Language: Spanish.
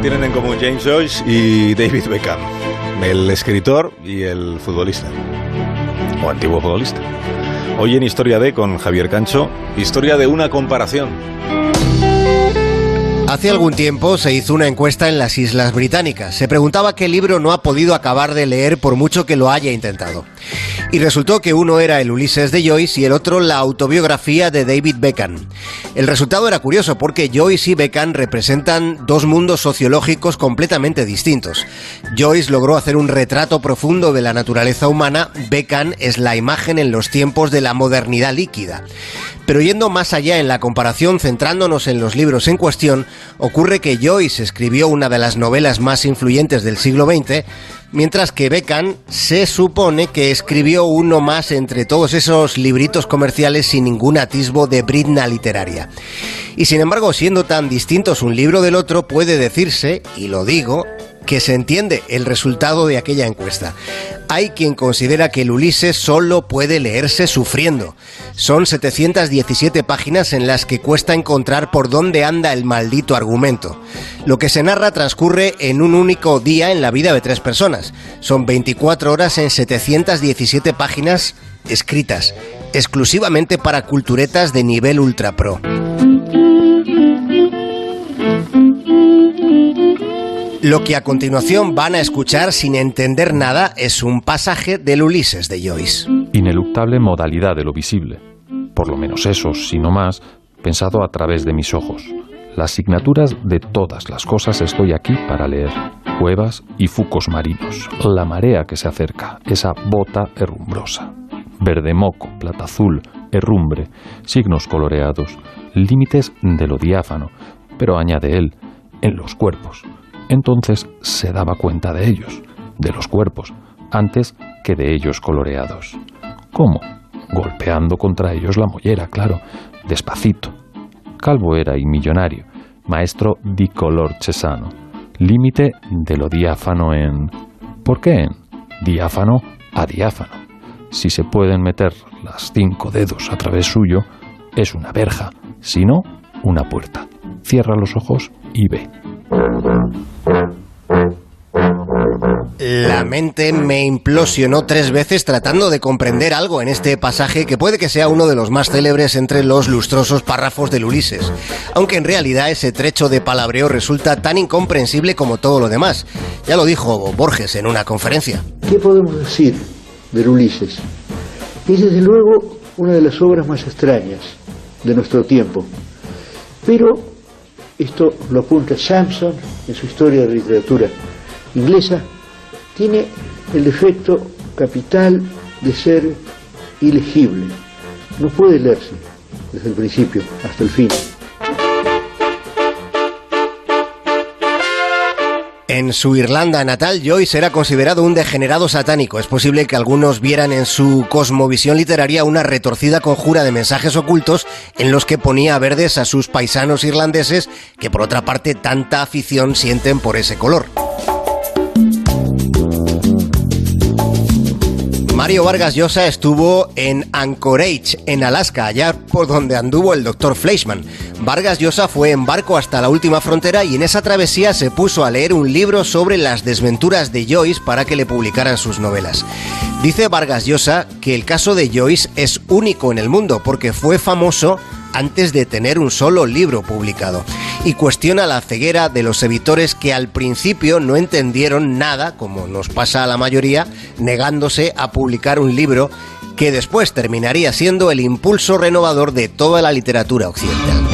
tienen en común James Joyce y David Beckham, el escritor y el futbolista, o antiguo futbolista. Hoy en Historia de con Javier Cancho, historia de una comparación. Hace algún tiempo se hizo una encuesta en las Islas Británicas. Se preguntaba qué libro no ha podido acabar de leer por mucho que lo haya intentado. Y resultó que uno era el Ulises de Joyce y el otro la autobiografía de David Beckham. El resultado era curioso porque Joyce y Beckham representan dos mundos sociológicos completamente distintos. Joyce logró hacer un retrato profundo de la naturaleza humana, Beckham es la imagen en los tiempos de la modernidad líquida. Pero yendo más allá en la comparación, centrándonos en los libros en cuestión, ocurre que Joyce escribió una de las novelas más influyentes del siglo XX, mientras que Beckham se supone que escribió uno más entre todos esos libritos comerciales sin ningún atisbo de britna literaria. Y sin embargo, siendo tan distintos un libro del otro, puede decirse, y lo digo, que se entiende el resultado de aquella encuesta. Hay quien considera que el Ulises solo puede leerse sufriendo. Son 717 páginas en las que cuesta encontrar por dónde anda el maldito argumento. Lo que se narra transcurre en un único día en la vida de tres personas. Son 24 horas en 717 páginas escritas, exclusivamente para culturetas de nivel ultra pro. Lo que a continuación van a escuchar sin entender nada es un pasaje del Ulises de Joyce. Ineluctable modalidad de lo visible. Por lo menos eso, si no más, pensado a través de mis ojos. Las signaturas de todas las cosas estoy aquí para leer. Cuevas y fucos marinos. La marea que se acerca. Esa bota herrumbrosa. Verde moco, plata azul, herrumbre, signos coloreados, límites de lo diáfano, pero añade él, en los cuerpos entonces se daba cuenta de ellos, de los cuerpos, antes que de ellos coloreados. ¿Cómo? Golpeando contra ellos la mollera, claro, despacito. Calvo era y millonario, maestro di color cesano, límite de lo diáfano en... ¿Por qué en? Diáfano a diáfano. Si se pueden meter las cinco dedos a través suyo, es una verja, si no, una puerta. Cierra los ojos y ve. La mente me implosionó tres veces tratando de comprender algo en este pasaje que puede que sea uno de los más célebres entre los lustrosos párrafos del Ulises, aunque en realidad ese trecho de palabreo resulta tan incomprensible como todo lo demás. Ya lo dijo Borges en una conferencia. ¿Qué podemos decir del Ulises? Es desde luego una de las obras más extrañas de nuestro tiempo, pero esto lo apunta Sampson en su historia de la literatura inglesa, tiene el defecto capital de ser ilegible. No puede leerse desde el principio hasta el fin. En su Irlanda natal, Joyce era considerado un degenerado satánico. Es posible que algunos vieran en su cosmovisión literaria una retorcida conjura de mensajes ocultos en los que ponía verdes a sus paisanos irlandeses que por otra parte tanta afición sienten por ese color. Mario Vargas Llosa estuvo en Anchorage, en Alaska, allá por donde anduvo el doctor Fleischmann. Vargas Llosa fue en barco hasta la última frontera y en esa travesía se puso a leer un libro sobre las desventuras de Joyce para que le publicaran sus novelas. Dice Vargas Llosa que el caso de Joyce es único en el mundo porque fue famoso antes de tener un solo libro publicado y cuestiona la ceguera de los editores que al principio no entendieron nada, como nos pasa a la mayoría, negándose a publicar un libro que después terminaría siendo el impulso renovador de toda la literatura occidental.